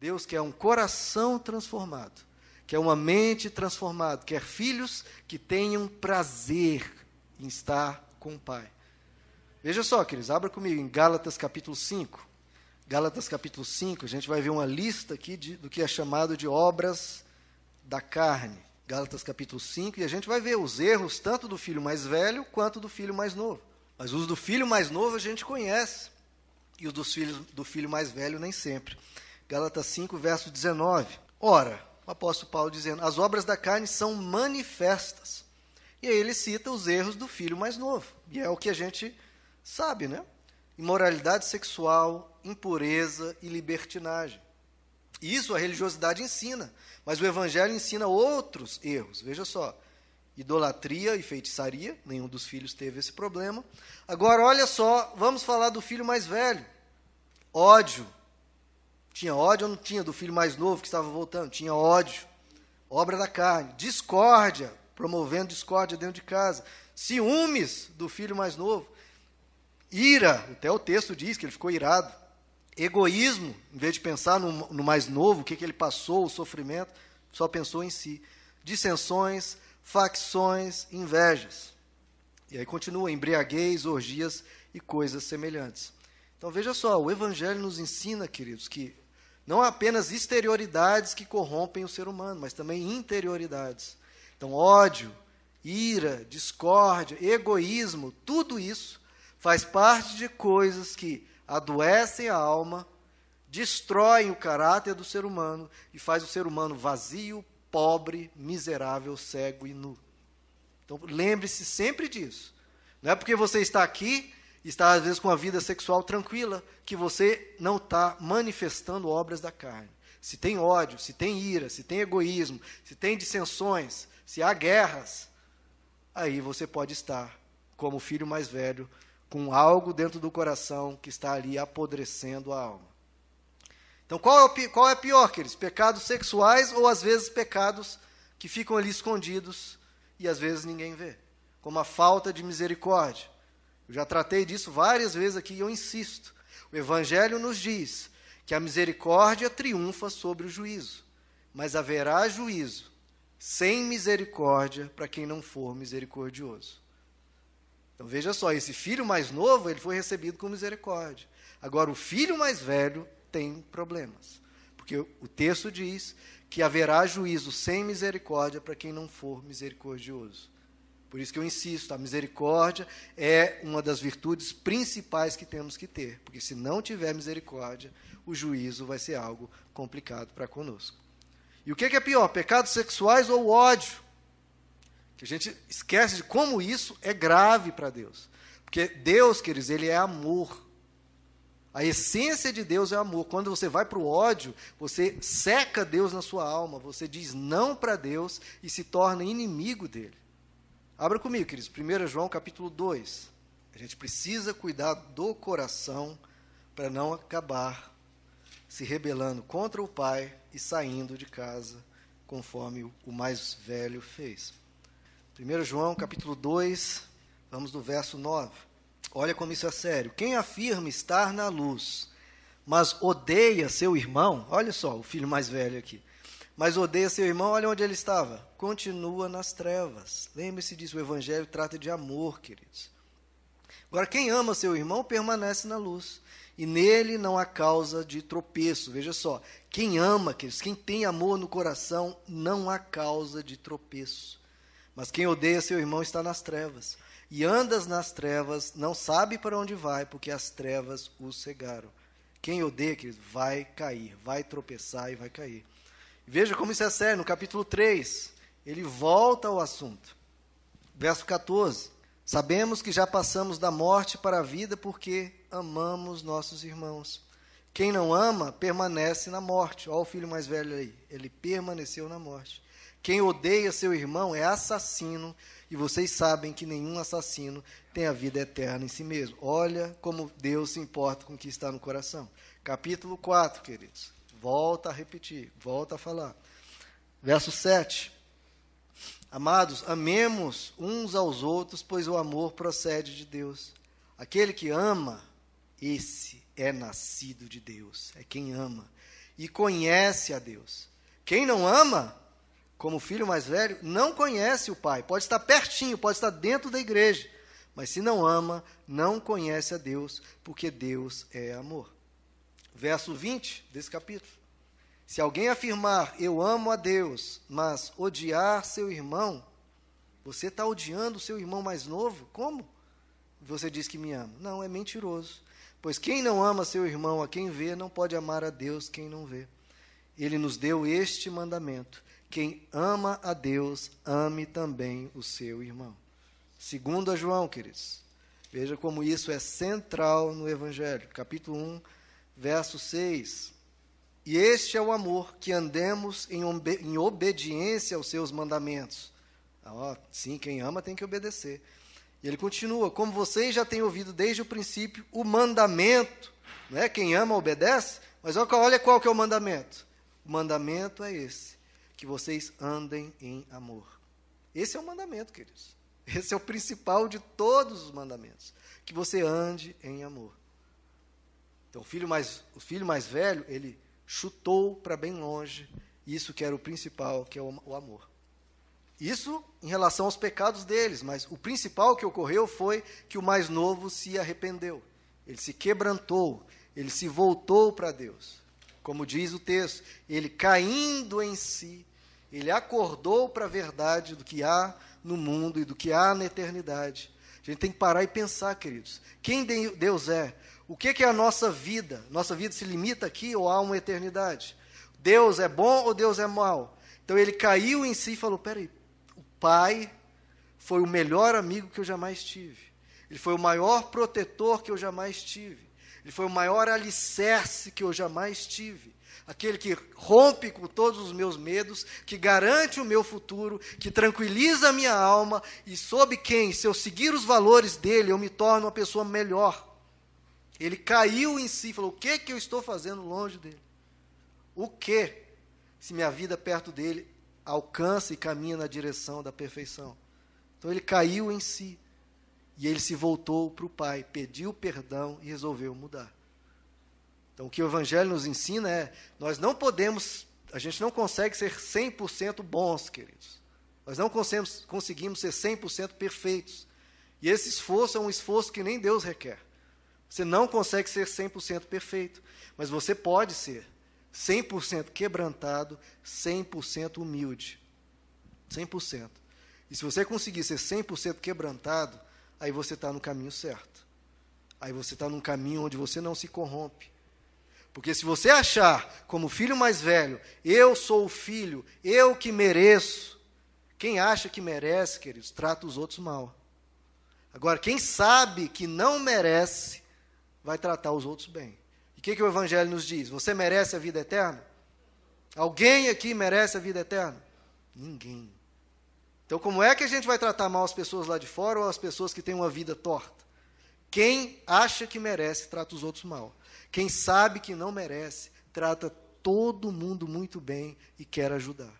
Deus quer um coração transformado, quer uma mente transformada, quer filhos que tenham prazer em estar com o Pai. Veja só, queridos, abra comigo em Gálatas capítulo 5. Gálatas capítulo 5, a gente vai ver uma lista aqui de, do que é chamado de obras da carne. Gálatas capítulo 5, e a gente vai ver os erros tanto do filho mais velho quanto do filho mais novo. Mas os do filho mais novo a gente conhece, e os dos filhos do filho mais velho nem sempre. Gálatas 5, verso 19. Ora, o apóstolo Paulo dizendo: as obras da carne são manifestas. E aí ele cita os erros do filho mais novo. E é o que a gente Sabe, né? Imoralidade sexual, impureza e libertinagem. Isso a religiosidade ensina, mas o evangelho ensina outros erros. Veja só: idolatria e feitiçaria, nenhum dos filhos teve esse problema. Agora, olha só, vamos falar do filho mais velho. Ódio. Tinha ódio ou não tinha do filho mais novo que estava voltando? Tinha ódio. Obra da carne. Discórdia, promovendo discórdia dentro de casa. Ciúmes do filho mais novo. Ira, até o texto diz que ele ficou irado. Egoísmo, em vez de pensar no, no mais novo, o que, que ele passou, o sofrimento, só pensou em si. Dissensões, facções, invejas. E aí continua, embriaguez, orgias e coisas semelhantes. Então veja só, o Evangelho nos ensina, queridos, que não apenas exterioridades que corrompem o ser humano, mas também interioridades. Então, ódio, ira, discórdia, egoísmo, tudo isso faz parte de coisas que adoecem a alma, destroem o caráter do ser humano e faz o ser humano vazio, pobre, miserável, cego e nu. Então lembre-se sempre disso. Não é porque você está aqui está às vezes com a vida sexual tranquila que você não está manifestando obras da carne. Se tem ódio, se tem ira, se tem egoísmo, se tem dissensões, se há guerras, aí você pode estar como filho mais velho com algo dentro do coração que está ali apodrecendo a alma. Então, qual é, qual é pior, queridos? Pecados sexuais ou, às vezes, pecados que ficam ali escondidos e, às vezes, ninguém vê? Como a falta de misericórdia. Eu já tratei disso várias vezes aqui e eu insisto. O Evangelho nos diz que a misericórdia triunfa sobre o juízo, mas haverá juízo sem misericórdia para quem não for misericordioso. Então veja só, esse filho mais novo, ele foi recebido com misericórdia. Agora o filho mais velho tem problemas. Porque o texto diz que haverá juízo sem misericórdia para quem não for misericordioso. Por isso que eu insisto, a misericórdia é uma das virtudes principais que temos que ter, porque se não tiver misericórdia, o juízo vai ser algo complicado para conosco. E o que é pior, pecados sexuais ou ódio? Que a gente esquece de como isso é grave para Deus. Porque Deus, queridos, ele é amor. A essência de Deus é amor. Quando você vai para o ódio, você seca Deus na sua alma, você diz não para Deus e se torna inimigo dele. Abra comigo, queridos, 1 João capítulo 2. A gente precisa cuidar do coração para não acabar se rebelando contra o pai e saindo de casa, conforme o mais velho fez. 1 João capítulo 2, vamos do verso 9. Olha como isso é sério. Quem afirma estar na luz, mas odeia seu irmão, olha só, o filho mais velho aqui, mas odeia seu irmão, olha onde ele estava, continua nas trevas. Lembre-se disso, o evangelho trata de amor, queridos. Agora, quem ama seu irmão permanece na luz, e nele não há causa de tropeço. Veja só, quem ama, queridos, quem tem amor no coração, não há causa de tropeço. Mas quem odeia seu irmão está nas trevas. E andas nas trevas, não sabe para onde vai, porque as trevas o cegaram. Quem odeia, querido, vai cair, vai tropeçar e vai cair. Veja como isso é sério, no capítulo 3, ele volta ao assunto. Verso 14: Sabemos que já passamos da morte para a vida porque amamos nossos irmãos. Quem não ama permanece na morte. Olha o filho mais velho aí, ele permaneceu na morte. Quem odeia seu irmão é assassino, e vocês sabem que nenhum assassino tem a vida eterna em si mesmo. Olha como Deus se importa com o que está no coração. Capítulo 4, queridos. Volta a repetir, volta a falar. Verso 7. Amados, amemos uns aos outros, pois o amor procede de Deus. Aquele que ama, esse é nascido de Deus, é quem ama. e conhece a Deus. Quem não ama, como filho mais velho, não conhece o Pai. Pode estar pertinho, pode estar dentro da igreja, mas se não ama, não conhece a Deus, porque Deus é amor. Verso 20 desse capítulo. Se alguém afirmar, eu amo a Deus, mas odiar seu irmão, você está odiando seu irmão mais novo? Como? Você diz que me ama. Não, é mentiroso. Pois quem não ama seu irmão a quem vê, não pode amar a Deus quem não vê. Ele nos deu este mandamento: quem ama a Deus, ame também o seu irmão. Segundo a João, queridos. Veja como isso é central no Evangelho. Capítulo 1, verso 6. E este é o amor, que andemos em, em obediência aos seus mandamentos. Ah, sim, quem ama tem que obedecer. E ele continua: Como vocês já têm ouvido desde o princípio o mandamento, não é? Quem ama obedece, mas olha qual que é o mandamento. O mandamento é esse: que vocês andem em amor. Esse é o mandamento, queridos. Esse é o principal de todos os mandamentos, que você ande em amor. Então, o filho mais, o filho mais velho, ele chutou para bem longe isso que era o principal, que é o, o amor. Isso em relação aos pecados deles, mas o principal que ocorreu foi que o mais novo se arrependeu. Ele se quebrantou, ele se voltou para Deus. Como diz o texto, ele caindo em si, ele acordou para a verdade do que há no mundo e do que há na eternidade. A gente tem que parar e pensar, queridos. Quem Deus é? O que é a nossa vida? Nossa vida se limita aqui ou há uma eternidade? Deus é bom ou Deus é mau? Então ele caiu em si e falou: peraí, o Pai foi o melhor amigo que eu jamais tive. Ele foi o maior protetor que eu jamais tive. Ele foi o maior alicerce que eu jamais tive aquele que rompe com todos os meus medos, que garante o meu futuro, que tranquiliza a minha alma e sob quem, se eu seguir os valores dele, eu me torno uma pessoa melhor. Ele caiu em si, falou: O que que eu estou fazendo longe dele? O que, se minha vida perto dele alcança e caminha na direção da perfeição? Então ele caiu em si e ele se voltou para o Pai, pediu perdão e resolveu mudar. Então, o que o Evangelho nos ensina é: nós não podemos, a gente não consegue ser 100% bons, queridos. Nós não conseguimos, conseguimos ser 100% perfeitos. E esse esforço é um esforço que nem Deus requer. Você não consegue ser 100% perfeito, mas você pode ser 100% quebrantado, 100% humilde. 100%. E se você conseguir ser 100% quebrantado, aí você está no caminho certo. Aí você está num caminho onde você não se corrompe. Porque se você achar, como filho mais velho, eu sou o filho, eu que mereço, quem acha que merece, queridos, trata os outros mal. Agora, quem sabe que não merece, vai tratar os outros bem. E o que, que o Evangelho nos diz? Você merece a vida eterna? Alguém aqui merece a vida eterna? Ninguém. Então, como é que a gente vai tratar mal as pessoas lá de fora ou as pessoas que têm uma vida torta? Quem acha que merece, trata os outros mal. Quem sabe que não merece, trata todo mundo muito bem e quer ajudar.